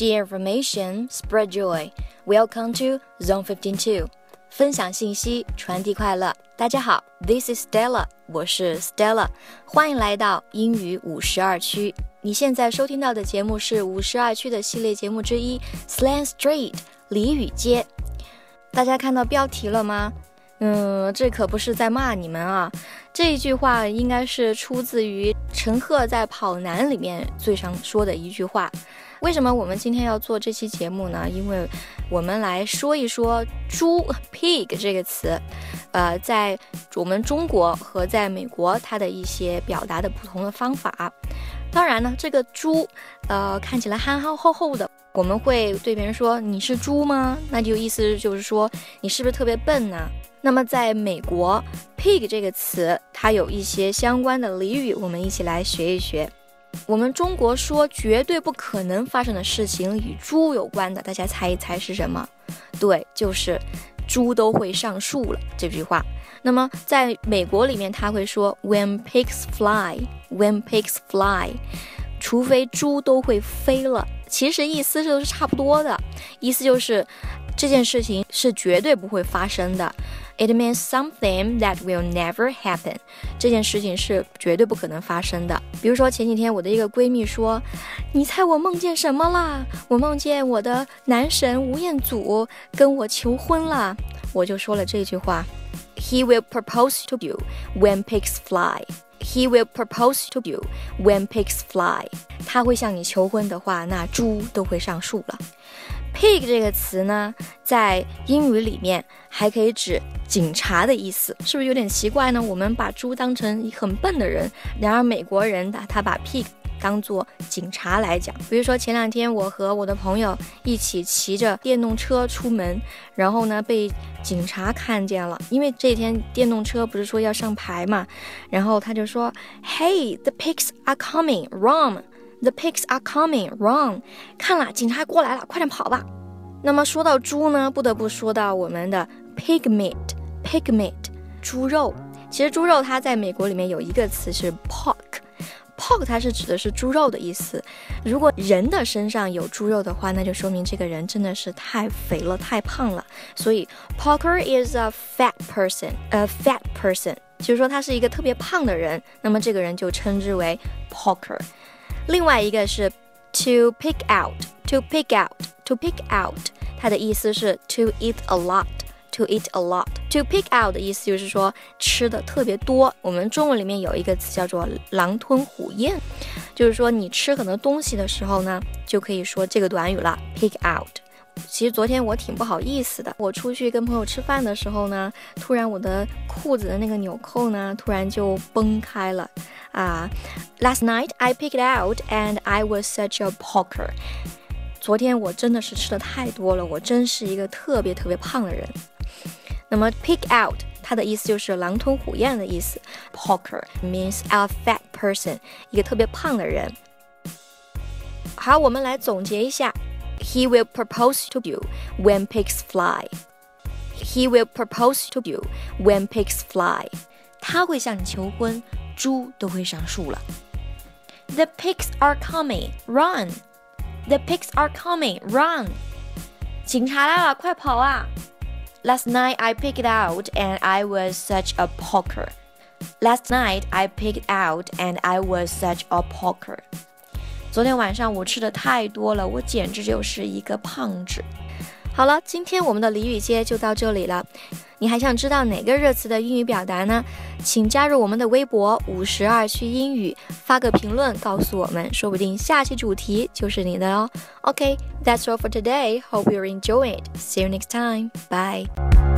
Share information, spread joy. Welcome to Zone Fifteen Two. 分享信息，传递快乐。大家好，This is Stella，我是 Stella，欢迎来到英语五十二区。你现在收听到的节目是五十二区的系列节目之一，Slang Street 俚语街。大家看到标题了吗？嗯，这可不是在骂你们啊！这一句话应该是出自于陈赫在《跑男》里面最常说的一句话。为什么我们今天要做这期节目呢？因为我们来说一说“猪 ”（pig） 这个词，呃，在我们中国和在美国它的一些表达的不同的方法。当然呢，这个“猪”呃看起来憨憨厚厚的，我们会对别人说：“你是猪吗？”那就意思就是说你是不是特别笨呢？那么，在美国，pig 这个词，它有一些相关的俚语，我们一起来学一学。我们中国说绝对不可能发生的事情与猪有关的，大家猜一猜是什么？对，就是猪都会上树了这句话。那么，在美国里面，他会说 when pigs fly，when pigs fly，除非猪都会飞了。其实意思就是差不多的，意思就是这件事情是绝对不会发生的。It means something that will never happen。这件事情是绝对不可能发生的。比如说前几天我的一个闺蜜说：“你猜我梦见什么啦？我梦见我的男神吴彦祖跟我求婚了。”我就说了这句话：“He will propose to you when pigs fly. He will propose to you when pigs fly。”他会向你求婚的话，那猪都会上树了。Pig 这个词呢，在英语里面还可以指警察的意思，是不是有点奇怪呢？我们把猪当成很笨的人，然而美国人他他把 pig 当做警察来讲。比如说前两天我和我的朋友一起骑着电动车出门，然后呢被警察看见了，因为这天电动车不是说要上牌嘛，然后他就说：“Hey，the pigs are coming, run！” The pigs are coming. Run！看了，警察过来了，快点跑吧。那么说到猪呢，不得不说到我们的 pig meat。pig meat，猪肉。其实猪肉它在美国里面有一个词是 pork。pork 它是指的是猪肉的意思。如果人的身上有猪肉的话，那就说明这个人真的是太肥了，太胖了。所以 porker is a fat person。a fat person，就是说他是一个特别胖的人。那么这个人就称之为 porker。另外一个是 to pick out，to pick out，to pick out，它的意思是 to eat a lot，to eat a lot。to pick out 的意思就是说吃的特别多。我们中文里面有一个词叫做狼吞虎咽，就是说你吃很多东西的时候呢，就可以说这个短语了，pick out。其实昨天我挺不好意思的，我出去跟朋友吃饭的时候呢，突然我的裤子的那个纽扣呢，突然就崩开了。啊，Last night I picked out and I was such a poker。昨天我真的是吃的太多了，我真是一个特别特别胖的人。那么 pick out 它的意思就是狼吞虎咽的意思，poker means a fat person，一个特别胖的人。好，我们来总结一下。He will propose to you when pigs fly. He will propose to you when pigs fly. 他会向你求婚。 猪都会上树了。The pigs are coming, run! The pigs are coming, run! 警察来了，快跑啊！Last night I picked out and I was such a poker. Last night I picked out and I was such a poker. 昨天晚上我吃的太多了，我简直就是一个胖子。 好了，今天我们的俚语街就到这里了。你还想知道哪个热词的英语表达呢？请加入我们的微博五十二区英语，发个评论告诉我们，说不定下期主题就是你的哦。OK，that's all for today. Hope you enjoy it. See you next time. Bye.